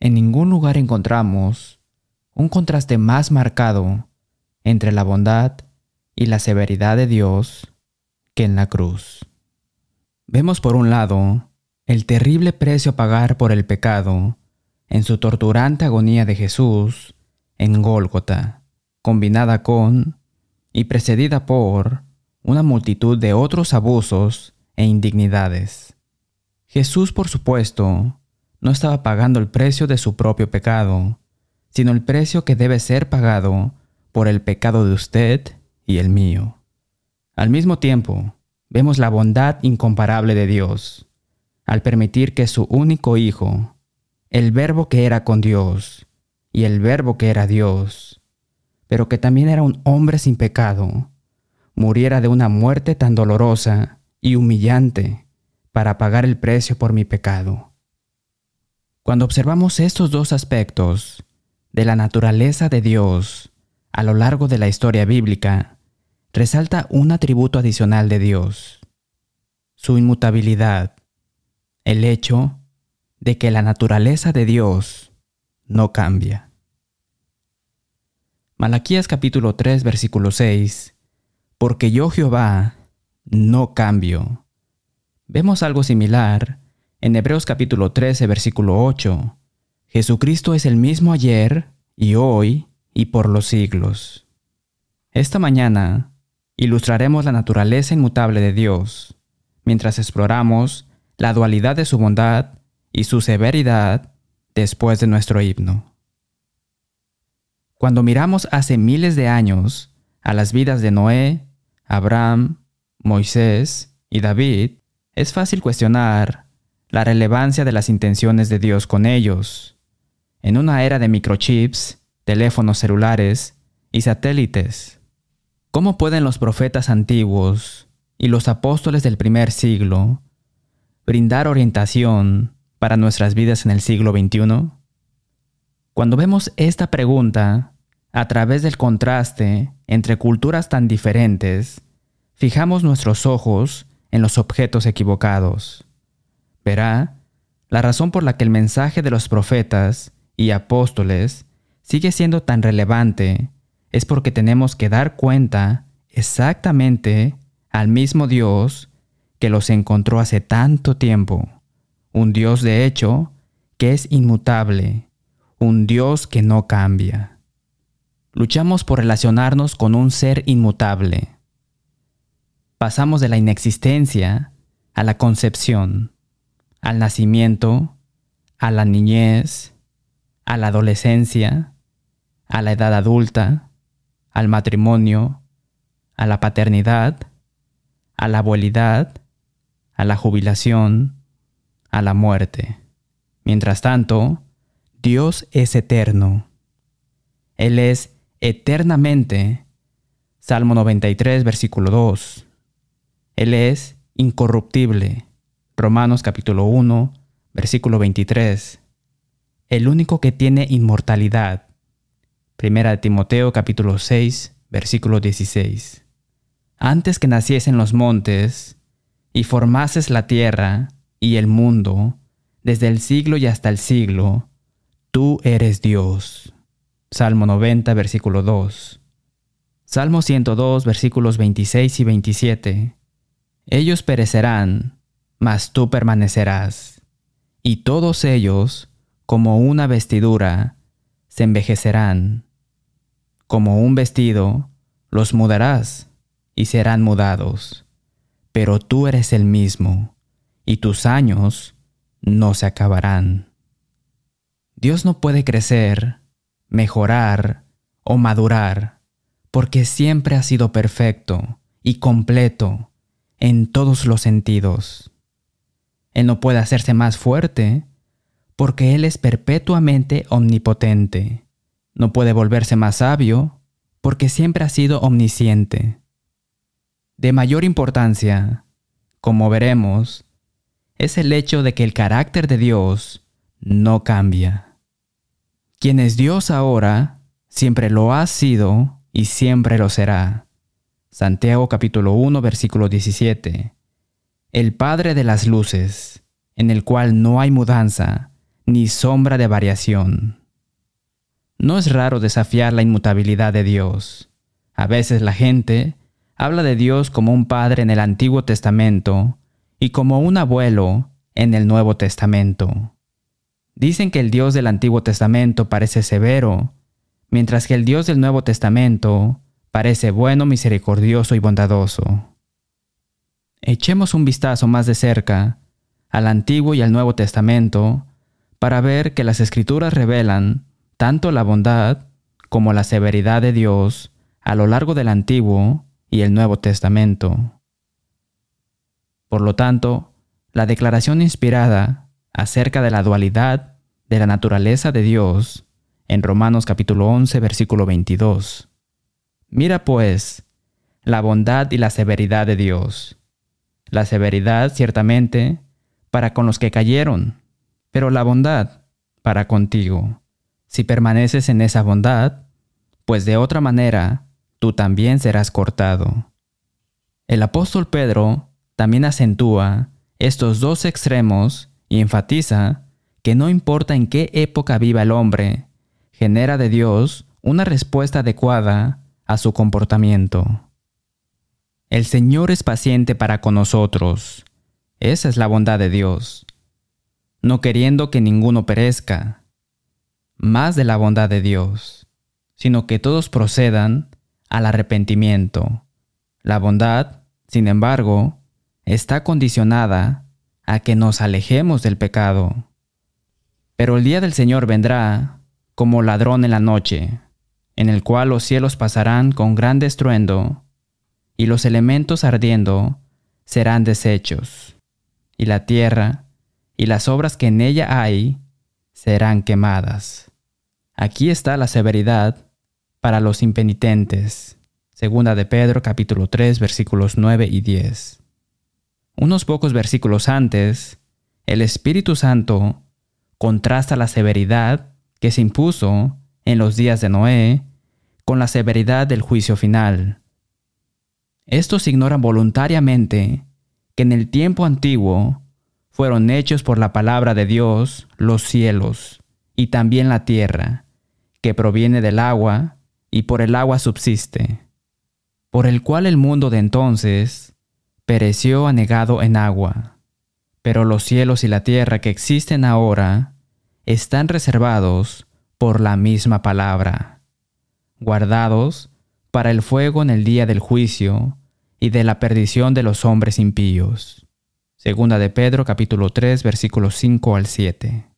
En ningún lugar encontramos un contraste más marcado entre la bondad y la severidad de Dios que en la cruz. Vemos por un lado el terrible precio a pagar por el pecado en su torturante agonía de Jesús en Gólgota, combinada con y precedida por una multitud de otros abusos e indignidades. Jesús, por supuesto, no estaba pagando el precio de su propio pecado, sino el precio que debe ser pagado por el pecado de usted y el mío. Al mismo tiempo, vemos la bondad incomparable de Dios, al permitir que su único Hijo, el Verbo que era con Dios y el Verbo que era Dios, pero que también era un hombre sin pecado, muriera de una muerte tan dolorosa y humillante para pagar el precio por mi pecado. Cuando observamos estos dos aspectos de la naturaleza de Dios a lo largo de la historia bíblica, resalta un atributo adicional de Dios, su inmutabilidad, el hecho de que la naturaleza de Dios no cambia. Malaquías capítulo 3 versículo 6 Porque yo Jehová no cambio. Vemos algo similar en Hebreos capítulo 13 versículo 8. Jesucristo es el mismo ayer y hoy y por los siglos. Esta mañana ilustraremos la naturaleza inmutable de Dios, mientras exploramos la dualidad de su bondad y su severidad después de nuestro himno. Cuando miramos hace miles de años a las vidas de Noé, Abraham, Moisés y David, es fácil cuestionar la relevancia de las intenciones de Dios con ellos. En una era de microchips, teléfonos celulares y satélites, ¿cómo pueden los profetas antiguos y los apóstoles del primer siglo brindar orientación para nuestras vidas en el siglo XXI? Cuando vemos esta pregunta a través del contraste entre culturas tan diferentes, fijamos nuestros ojos en los objetos equivocados. Verá, la razón por la que el mensaje de los profetas y apóstoles sigue siendo tan relevante es porque tenemos que dar cuenta exactamente al mismo Dios que los encontró hace tanto tiempo un Dios de hecho que es inmutable, un Dios que no cambia. Luchamos por relacionarnos con un ser inmutable. Pasamos de la inexistencia a la concepción, al nacimiento, a la niñez, a la adolescencia, a la edad adulta, al matrimonio, a la paternidad, a la abuelidad, a la jubilación, a la muerte. Mientras tanto, Dios es eterno. Él es eternamente. Salmo 93, versículo 2. Él es incorruptible. Romanos capítulo 1, versículo 23. El único que tiene inmortalidad. Primera de Timoteo capítulo 6, versículo 16. Antes que naciesen los montes y formases la tierra, y el mundo, desde el siglo y hasta el siglo, tú eres Dios. Salmo 90, versículo 2. Salmo 102, versículos 26 y 27. Ellos perecerán, mas tú permanecerás, y todos ellos, como una vestidura, se envejecerán. Como un vestido, los mudarás, y serán mudados. Pero tú eres el mismo y tus años no se acabarán. Dios no puede crecer, mejorar o madurar porque siempre ha sido perfecto y completo en todos los sentidos. Él no puede hacerse más fuerte porque Él es perpetuamente omnipotente. No puede volverse más sabio porque siempre ha sido omnisciente. De mayor importancia, como veremos, es el hecho de que el carácter de Dios no cambia. Quien es Dios ahora, siempre lo ha sido y siempre lo será. Santiago capítulo 1 versículo 17. El Padre de las Luces, en el cual no hay mudanza ni sombra de variación. No es raro desafiar la inmutabilidad de Dios. A veces la gente habla de Dios como un padre en el Antiguo Testamento y como un abuelo en el Nuevo Testamento. Dicen que el Dios del Antiguo Testamento parece severo, mientras que el Dios del Nuevo Testamento parece bueno, misericordioso y bondadoso. Echemos un vistazo más de cerca al Antiguo y al Nuevo Testamento para ver que las Escrituras revelan tanto la bondad como la severidad de Dios a lo largo del Antiguo y el Nuevo Testamento. Por lo tanto, la declaración inspirada acerca de la dualidad de la naturaleza de Dios en Romanos capítulo 11 versículo 22. Mira pues la bondad y la severidad de Dios. La severidad ciertamente para con los que cayeron, pero la bondad para contigo. Si permaneces en esa bondad, pues de otra manera tú también serás cortado. El apóstol Pedro también acentúa estos dos extremos y enfatiza que no importa en qué época viva el hombre, genera de Dios una respuesta adecuada a su comportamiento. El Señor es paciente para con nosotros. Esa es la bondad de Dios. No queriendo que ninguno perezca, más de la bondad de Dios, sino que todos procedan al arrepentimiento. La bondad, sin embargo, está condicionada a que nos alejemos del pecado. Pero el día del Señor vendrá como ladrón en la noche, en el cual los cielos pasarán con gran estruendo, y los elementos ardiendo serán deshechos, y la tierra y las obras que en ella hay serán quemadas. Aquí está la severidad para los impenitentes. Segunda de Pedro capítulo 3 versículos 9 y 10. Unos pocos versículos antes, el Espíritu Santo contrasta la severidad que se impuso en los días de Noé con la severidad del juicio final. Estos ignoran voluntariamente que en el tiempo antiguo fueron hechos por la palabra de Dios los cielos y también la tierra, que proviene del agua y por el agua subsiste, por el cual el mundo de entonces pereció anegado en agua. Pero los cielos y la tierra que existen ahora están reservados por la misma palabra, guardados para el fuego en el día del juicio y de la perdición de los hombres impíos. Segunda de Pedro capítulo 3 versículos 5 al 7.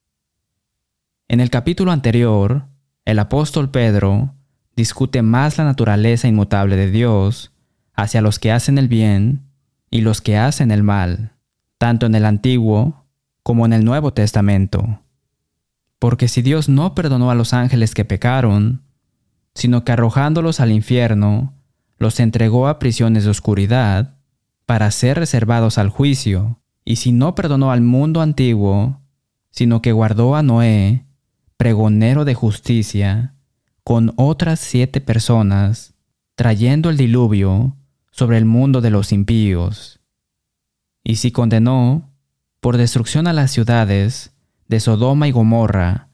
En el capítulo anterior, el apóstol Pedro discute más la naturaleza inmutable de Dios hacia los que hacen el bien y los que hacen el mal, tanto en el Antiguo como en el Nuevo Testamento. Porque si Dios no perdonó a los ángeles que pecaron, sino que arrojándolos al infierno, los entregó a prisiones de oscuridad para ser reservados al juicio, y si no perdonó al mundo antiguo, sino que guardó a Noé, pregonero de justicia, con otras siete personas, trayendo el diluvio sobre el mundo de los impíos. Y si condenó por destrucción a las ciudades de Sodoma y Gomorra,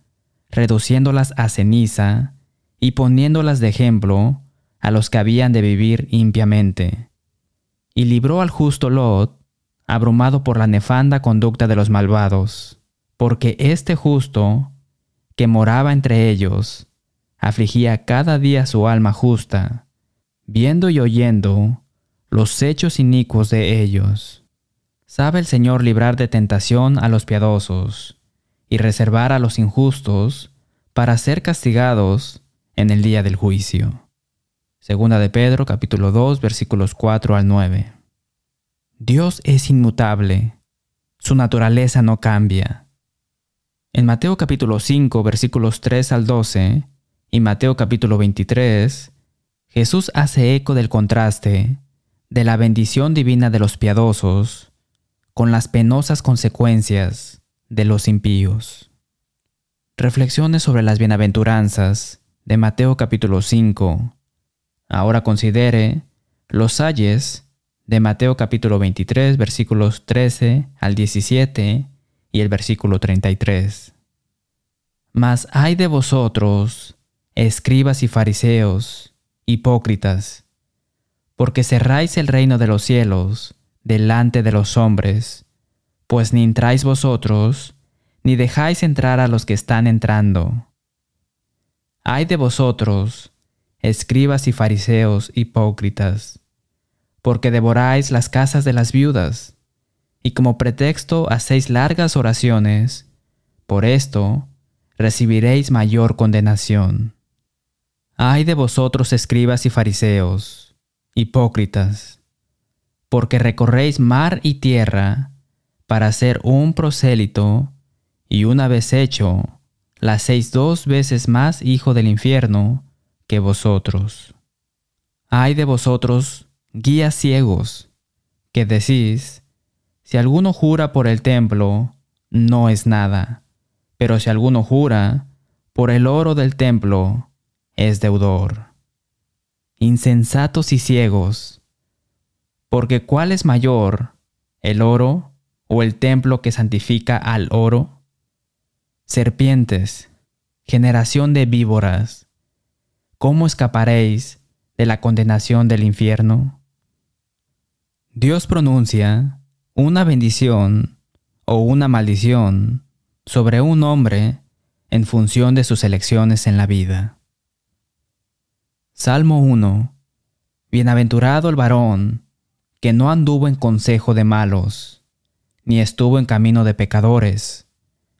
reduciéndolas a ceniza y poniéndolas de ejemplo a los que habían de vivir impiamente. Y libró al justo Lot, abrumado por la nefanda conducta de los malvados, porque este justo que moraba entre ellos, afligía cada día su alma justa, viendo y oyendo los hechos inicuos de ellos. Sabe el Señor librar de tentación a los piadosos y reservar a los injustos para ser castigados en el día del juicio. Segunda de Pedro capítulo 2 versículos 4 al 9. Dios es inmutable, su naturaleza no cambia. En Mateo capítulo 5 versículos 3 al 12 y Mateo capítulo 23, Jesús hace eco del contraste de la bendición divina de los piadosos con las penosas consecuencias de los impíos. Reflexiones sobre las bienaventuranzas de Mateo capítulo 5. Ahora considere los ayes de Mateo capítulo 23 versículos 13 al 17 y el versículo 33. Mas hay de vosotros, escribas y fariseos, hipócritas, porque cerráis el reino de los cielos delante de los hombres, pues ni entráis vosotros, ni dejáis entrar a los que están entrando. Ay de vosotros, escribas y fariseos hipócritas, porque devoráis las casas de las viudas, y como pretexto hacéis largas oraciones, por esto recibiréis mayor condenación. Ay de vosotros escribas y fariseos, hipócritas, porque recorréis mar y tierra para ser un prosélito, y una vez hecho, la hacéis dos veces más hijo del infierno que vosotros. Ay de vosotros, guías ciegos, que decís, si alguno jura por el templo, no es nada, pero si alguno jura por el oro del templo, es deudor. Insensatos y ciegos, porque ¿cuál es mayor, el oro o el templo que santifica al oro? Serpientes, generación de víboras, ¿cómo escaparéis de la condenación del infierno? Dios pronuncia una bendición o una maldición sobre un hombre en función de sus elecciones en la vida. Salmo 1. Bienaventurado el varón que no anduvo en consejo de malos, ni estuvo en camino de pecadores,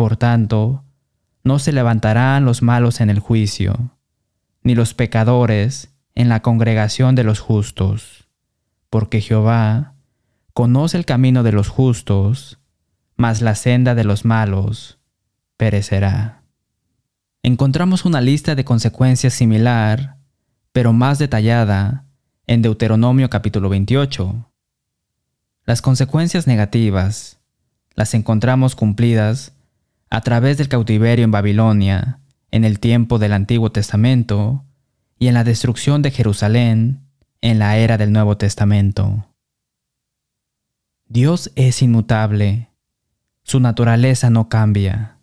Por tanto, no se levantarán los malos en el juicio, ni los pecadores en la congregación de los justos, porque Jehová conoce el camino de los justos, mas la senda de los malos perecerá encontramos una lista de consecuencias similar, pero más detallada, en Deuteronomio capítulo 28. Las consecuencias negativas las encontramos cumplidas a través del cautiverio en Babilonia, en el tiempo del Antiguo Testamento, y en la destrucción de Jerusalén en la era del Nuevo Testamento. Dios es inmutable, su naturaleza no cambia.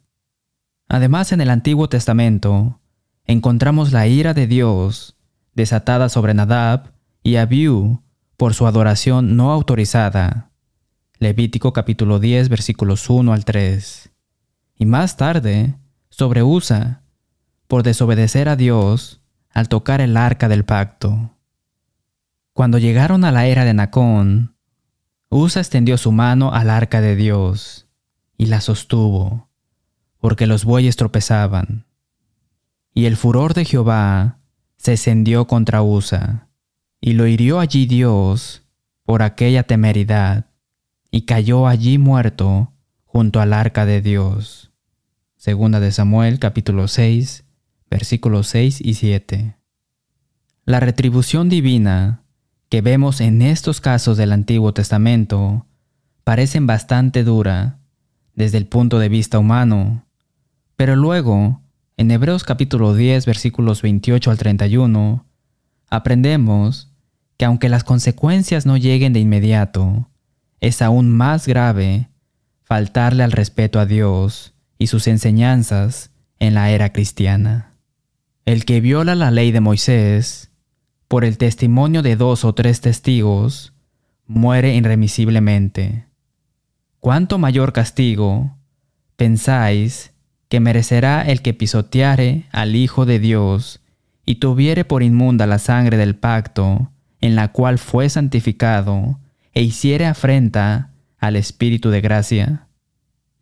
Además, en el Antiguo Testamento encontramos la ira de Dios desatada sobre Nadab y Abiú por su adoración no autorizada. Levítico capítulo 10 versículos 1 al 3. Y más tarde, sobre Usa, por desobedecer a Dios al tocar el arca del pacto. Cuando llegaron a la era de Nacón, Usa extendió su mano al arca de Dios y la sostuvo porque los bueyes tropezaban. Y el furor de Jehová se encendió contra Usa, y lo hirió allí Dios por aquella temeridad, y cayó allí muerto junto al arca de Dios. Segunda de Samuel capítulo 6, versículos 6 y 7. La retribución divina que vemos en estos casos del Antiguo Testamento parecen bastante dura desde el punto de vista humano, pero luego, en Hebreos capítulo 10 versículos 28 al 31, aprendemos que aunque las consecuencias no lleguen de inmediato, es aún más grave faltarle al respeto a Dios y sus enseñanzas en la era cristiana. El que viola la ley de Moisés, por el testimonio de dos o tres testigos, muere irremisiblemente. ¿Cuánto mayor castigo, pensáis, que merecerá el que pisoteare al Hijo de Dios y tuviere por inmunda la sangre del pacto en la cual fue santificado e hiciere afrenta al Espíritu de gracia?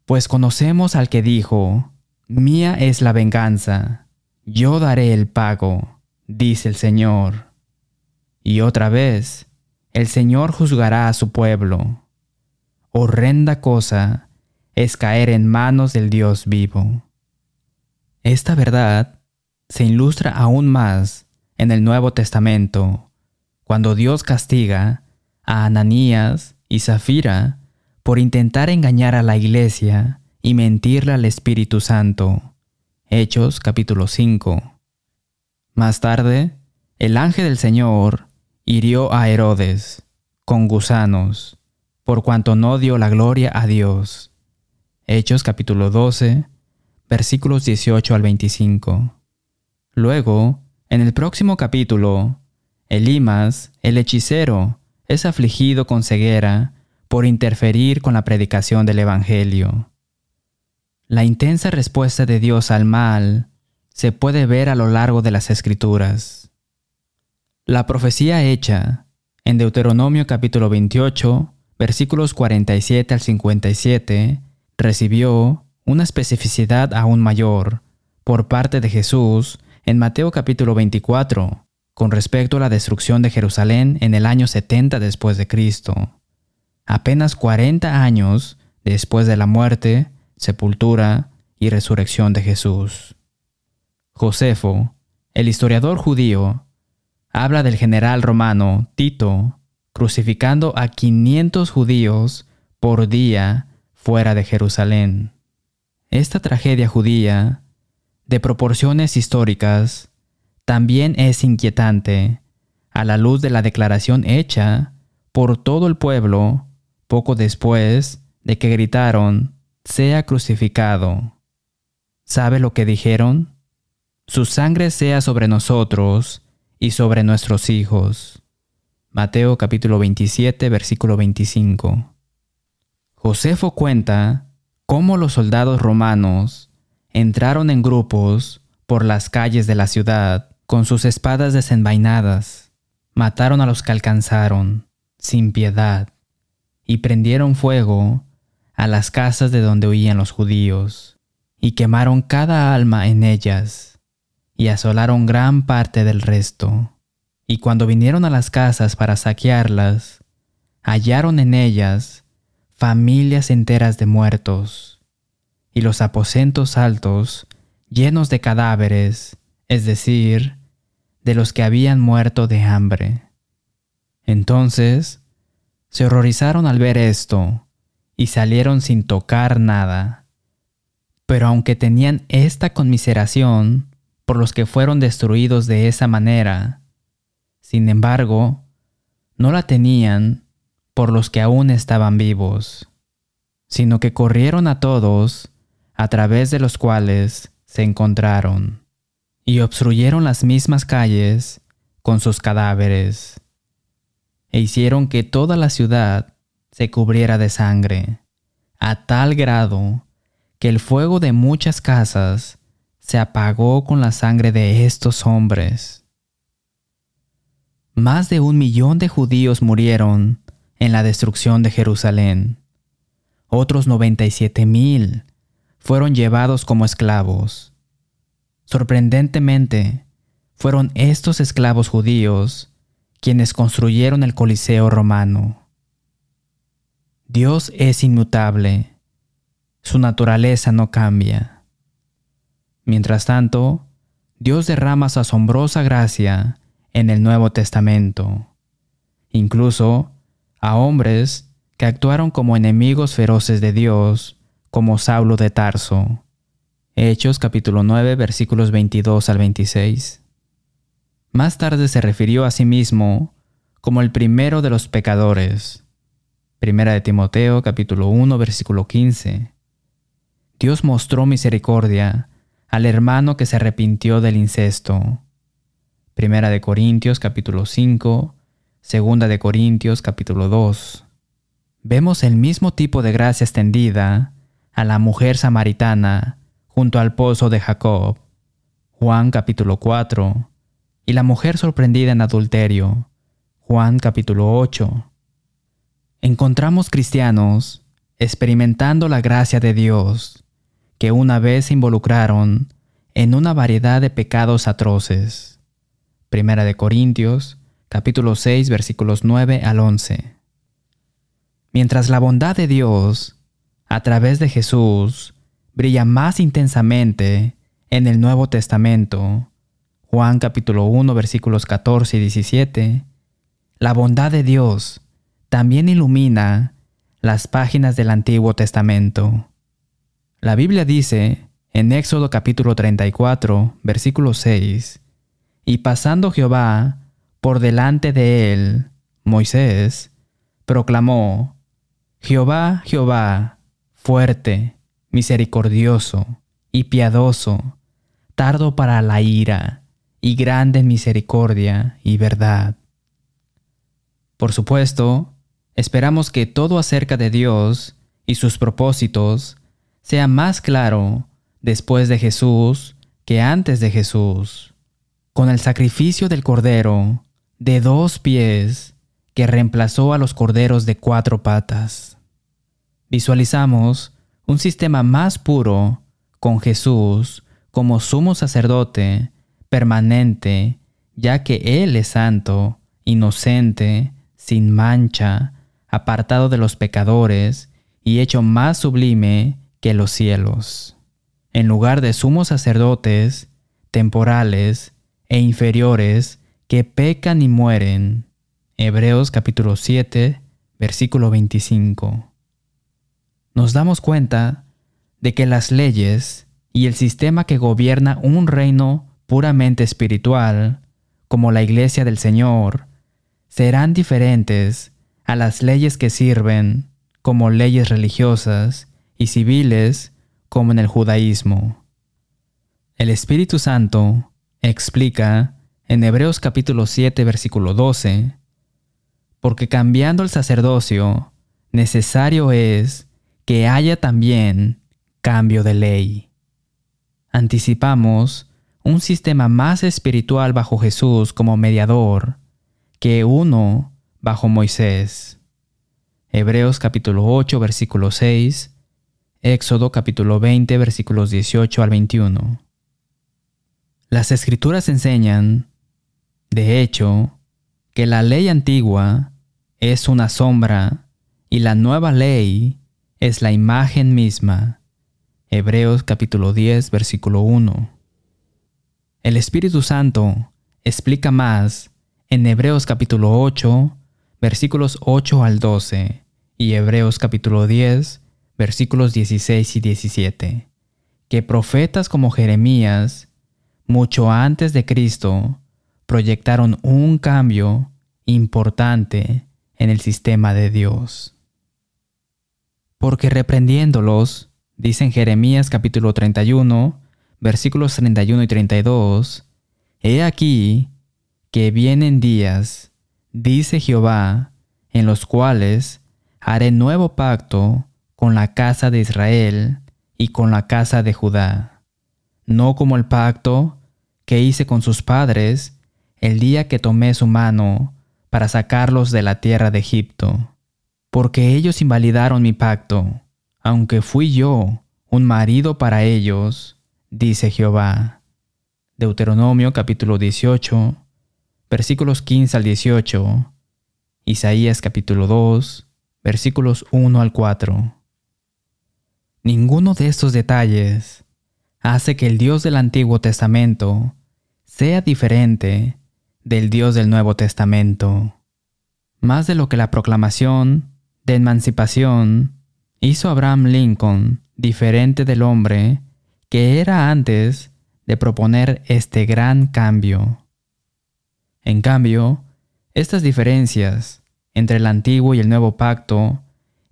Pues conocemos al que dijo, Mía es la venganza, yo daré el pago, dice el Señor. Y otra vez, el Señor juzgará a su pueblo. Horrenda cosa es caer en manos del Dios vivo. Esta verdad se ilustra aún más en el Nuevo Testamento, cuando Dios castiga a Ananías y Zafira por intentar engañar a la iglesia y mentirle al Espíritu Santo. Hechos capítulo 5. Más tarde, el ángel del Señor hirió a Herodes con gusanos, por cuanto no dio la gloria a Dios. Hechos capítulo 12, versículos 18 al 25. Luego, en el próximo capítulo, Elimas, el hechicero, es afligido con ceguera por interferir con la predicación del Evangelio. La intensa respuesta de Dios al mal se puede ver a lo largo de las Escrituras. La profecía hecha en Deuteronomio capítulo 28, versículos 47 al 57, recibió una especificidad aún mayor por parte de Jesús en Mateo capítulo 24, con respecto a la destrucción de Jerusalén en el año 70 después de Cristo, apenas 40 años después de la muerte, sepultura y resurrección de Jesús. Josefo, el historiador judío, habla del general romano Tito crucificando a 500 judíos por día fuera de Jerusalén. Esta tragedia judía, de proporciones históricas, también es inquietante a la luz de la declaración hecha por todo el pueblo poco después de que gritaron, sea crucificado. ¿Sabe lo que dijeron? Su sangre sea sobre nosotros y sobre nuestros hijos. Mateo capítulo 27 versículo 25. Josefo cuenta cómo los soldados romanos entraron en grupos por las calles de la ciudad con sus espadas desenvainadas, mataron a los que alcanzaron, sin piedad, y prendieron fuego a las casas de donde huían los judíos, y quemaron cada alma en ellas y asolaron gran parte del resto. Y cuando vinieron a las casas para saquearlas, hallaron en ellas familias enteras de muertos, y los aposentos altos llenos de cadáveres, es decir, de los que habían muerto de hambre. Entonces se horrorizaron al ver esto, y salieron sin tocar nada. Pero aunque tenían esta conmiseración, por los que fueron destruidos de esa manera. Sin embargo, no la tenían por los que aún estaban vivos, sino que corrieron a todos a través de los cuales se encontraron, y obstruyeron las mismas calles con sus cadáveres, e hicieron que toda la ciudad se cubriera de sangre, a tal grado que el fuego de muchas casas se apagó con la sangre de estos hombres. Más de un millón de judíos murieron en la destrucción de Jerusalén. Otros 97 mil fueron llevados como esclavos. Sorprendentemente, fueron estos esclavos judíos quienes construyeron el Coliseo romano. Dios es inmutable. Su naturaleza no cambia. Mientras tanto, Dios derrama su asombrosa gracia en el Nuevo Testamento, incluso a hombres que actuaron como enemigos feroces de Dios, como Saulo de Tarso. Hechos capítulo 9 versículos 22 al 26. Más tarde se refirió a sí mismo como el primero de los pecadores. Primera de Timoteo capítulo 1 versículo 15. Dios mostró misericordia al hermano que se arrepintió del incesto. Primera de Corintios capítulo 5, Segunda de Corintios capítulo 2. Vemos el mismo tipo de gracia extendida a la mujer samaritana junto al pozo de Jacob. Juan capítulo 4. Y la mujer sorprendida en adulterio. Juan capítulo 8. Encontramos cristianos experimentando la gracia de Dios que una vez se involucraron en una variedad de pecados atroces. Primera de Corintios, capítulo 6, versículos 9 al 11. Mientras la bondad de Dios, a través de Jesús, brilla más intensamente en el Nuevo Testamento, Juan capítulo 1 versículos 14 y 17, la bondad de Dios también ilumina las páginas del Antiguo Testamento. La Biblia dice en Éxodo capítulo 34 versículo 6, y pasando Jehová por delante de él, Moisés, proclamó, Jehová, Jehová, fuerte, misericordioso y piadoso, tardo para la ira y grande en misericordia y verdad. Por supuesto, esperamos que todo acerca de Dios y sus propósitos sea más claro después de Jesús que antes de Jesús. Con el sacrificio del Cordero de dos pies que reemplazó a los corderos de cuatro patas. Visualizamos un sistema más puro con Jesús como sumo sacerdote permanente, ya que Él es santo, inocente, sin mancha, apartado de los pecadores y hecho más sublime que los cielos. En lugar de sumos sacerdotes, temporales e inferiores que pecan y mueren. Hebreos capítulo 7, versículo 25. Nos damos cuenta de que las leyes y el sistema que gobierna un reino puramente espiritual, como la iglesia del Señor, serán diferentes a las leyes que sirven como leyes religiosas y civiles como en el judaísmo. El Espíritu Santo explica en Hebreos capítulo 7 versículo 12, porque cambiando el sacerdocio, necesario es que haya también cambio de ley. Anticipamos un sistema más espiritual bajo Jesús como mediador que uno bajo Moisés. Hebreos capítulo 8 versículo 6, Éxodo capítulo 20 versículos 18 al 21. Las escrituras enseñan, de hecho, que la ley antigua es una sombra y la nueva ley es la imagen misma. Hebreos capítulo 10 versículo 1. El Espíritu Santo explica más en Hebreos capítulo 8 versículos 8 al 12 y Hebreos capítulo 10 versículos 16 y 17, que profetas como Jeremías, mucho antes de Cristo, proyectaron un cambio importante en el sistema de Dios. Porque reprendiéndolos, dicen Jeremías capítulo 31, versículos 31 y 32, He aquí que vienen días, dice Jehová, en los cuales haré nuevo pacto con la casa de Israel y con la casa de Judá, no como el pacto que hice con sus padres el día que tomé su mano para sacarlos de la tierra de Egipto, porque ellos invalidaron mi pacto, aunque fui yo un marido para ellos, dice Jehová. Deuteronomio capítulo 18, versículos 15 al 18, Isaías capítulo 2, versículos 1 al 4. Ninguno de estos detalles hace que el Dios del Antiguo Testamento sea diferente del Dios del Nuevo Testamento. Más de lo que la proclamación de emancipación hizo Abraham Lincoln diferente del hombre que era antes de proponer este gran cambio. En cambio, estas diferencias entre el antiguo y el nuevo pacto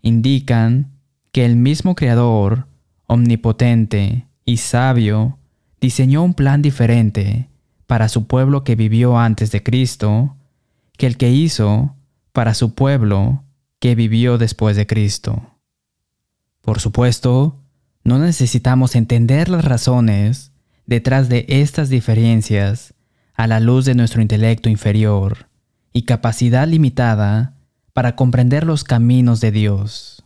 indican que el mismo Creador, omnipotente y sabio, diseñó un plan diferente para su pueblo que vivió antes de Cristo que el que hizo para su pueblo que vivió después de Cristo. Por supuesto, no necesitamos entender las razones detrás de estas diferencias a la luz de nuestro intelecto inferior y capacidad limitada para comprender los caminos de Dios.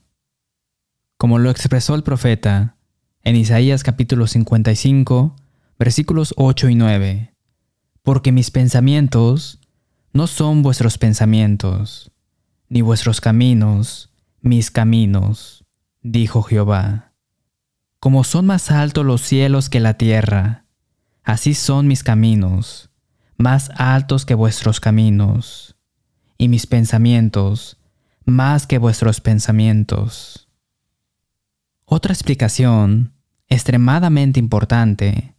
Como lo expresó el profeta en Isaías capítulo 55, versículos 8 y 9, porque mis pensamientos no son vuestros pensamientos, ni vuestros caminos mis caminos, dijo Jehová. Como son más altos los cielos que la tierra, Así son mis caminos, más altos que vuestros caminos, y mis pensamientos, más que vuestros pensamientos. Otra explicación extremadamente importante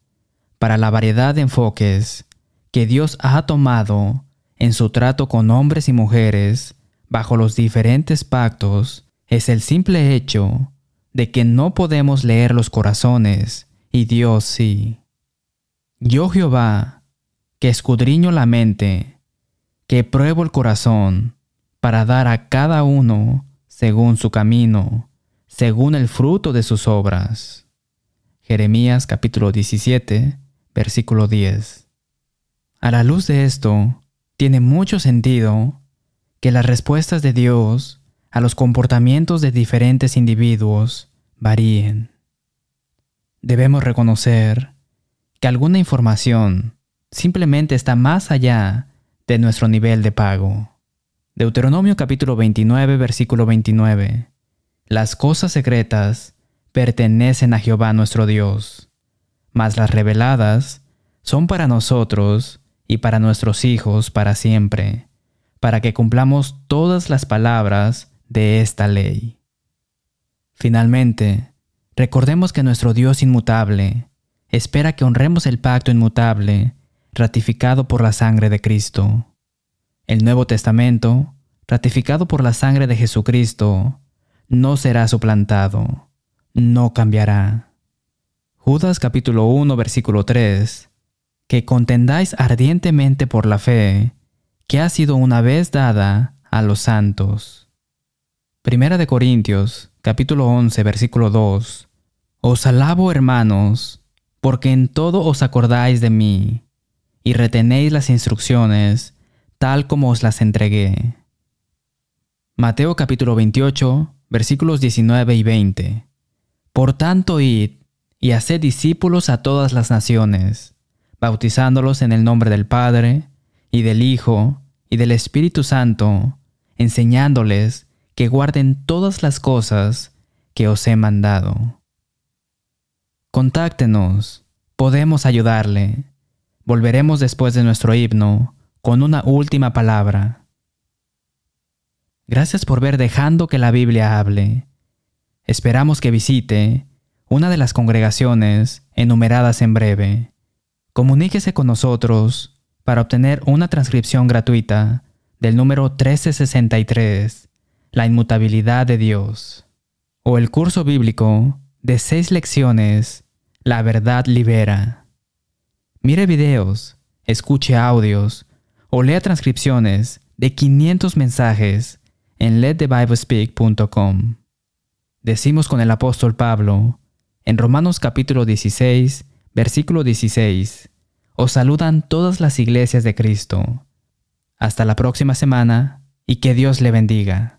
para la variedad de enfoques que Dios ha tomado en su trato con hombres y mujeres bajo los diferentes pactos es el simple hecho de que no podemos leer los corazones y Dios sí. Yo Jehová, que escudriño la mente, que pruebo el corazón, para dar a cada uno según su camino, según el fruto de sus obras. Jeremías capítulo 17, versículo 10. A la luz de esto, tiene mucho sentido que las respuestas de Dios a los comportamientos de diferentes individuos varíen. Debemos reconocer que alguna información simplemente está más allá de nuestro nivel de pago. Deuteronomio capítulo 29 versículo 29. Las cosas secretas pertenecen a Jehová nuestro Dios, mas las reveladas son para nosotros y para nuestros hijos para siempre, para que cumplamos todas las palabras de esta ley. Finalmente, recordemos que nuestro Dios inmutable espera que honremos el pacto inmutable ratificado por la sangre de Cristo. El Nuevo Testamento, ratificado por la sangre de Jesucristo, no será suplantado, no cambiará. Judas capítulo 1 versículo 3, que contendáis ardientemente por la fe, que ha sido una vez dada a los santos. Primera de Corintios capítulo 11 versículo 2, Os alabo hermanos, porque en todo os acordáis de mí, y retenéis las instrucciones, tal como os las entregué. Mateo capítulo 28, versículos 19 y 20. Por tanto, id y haced discípulos a todas las naciones, bautizándolos en el nombre del Padre, y del Hijo, y del Espíritu Santo, enseñándoles que guarden todas las cosas que os he mandado. Contáctenos, podemos ayudarle. Volveremos después de nuestro himno con una última palabra. Gracias por ver dejando que la Biblia hable. Esperamos que visite una de las congregaciones enumeradas en breve. Comuníquese con nosotros para obtener una transcripción gratuita del número 1363, La inmutabilidad de Dios, o el curso bíblico de seis lecciones, La verdad libera. Mire videos, escuche audios o lea transcripciones de 500 mensajes en letthebiblespeak.com. Decimos con el apóstol Pablo, en Romanos capítulo 16, versículo 16, os saludan todas las iglesias de Cristo. Hasta la próxima semana y que Dios le bendiga.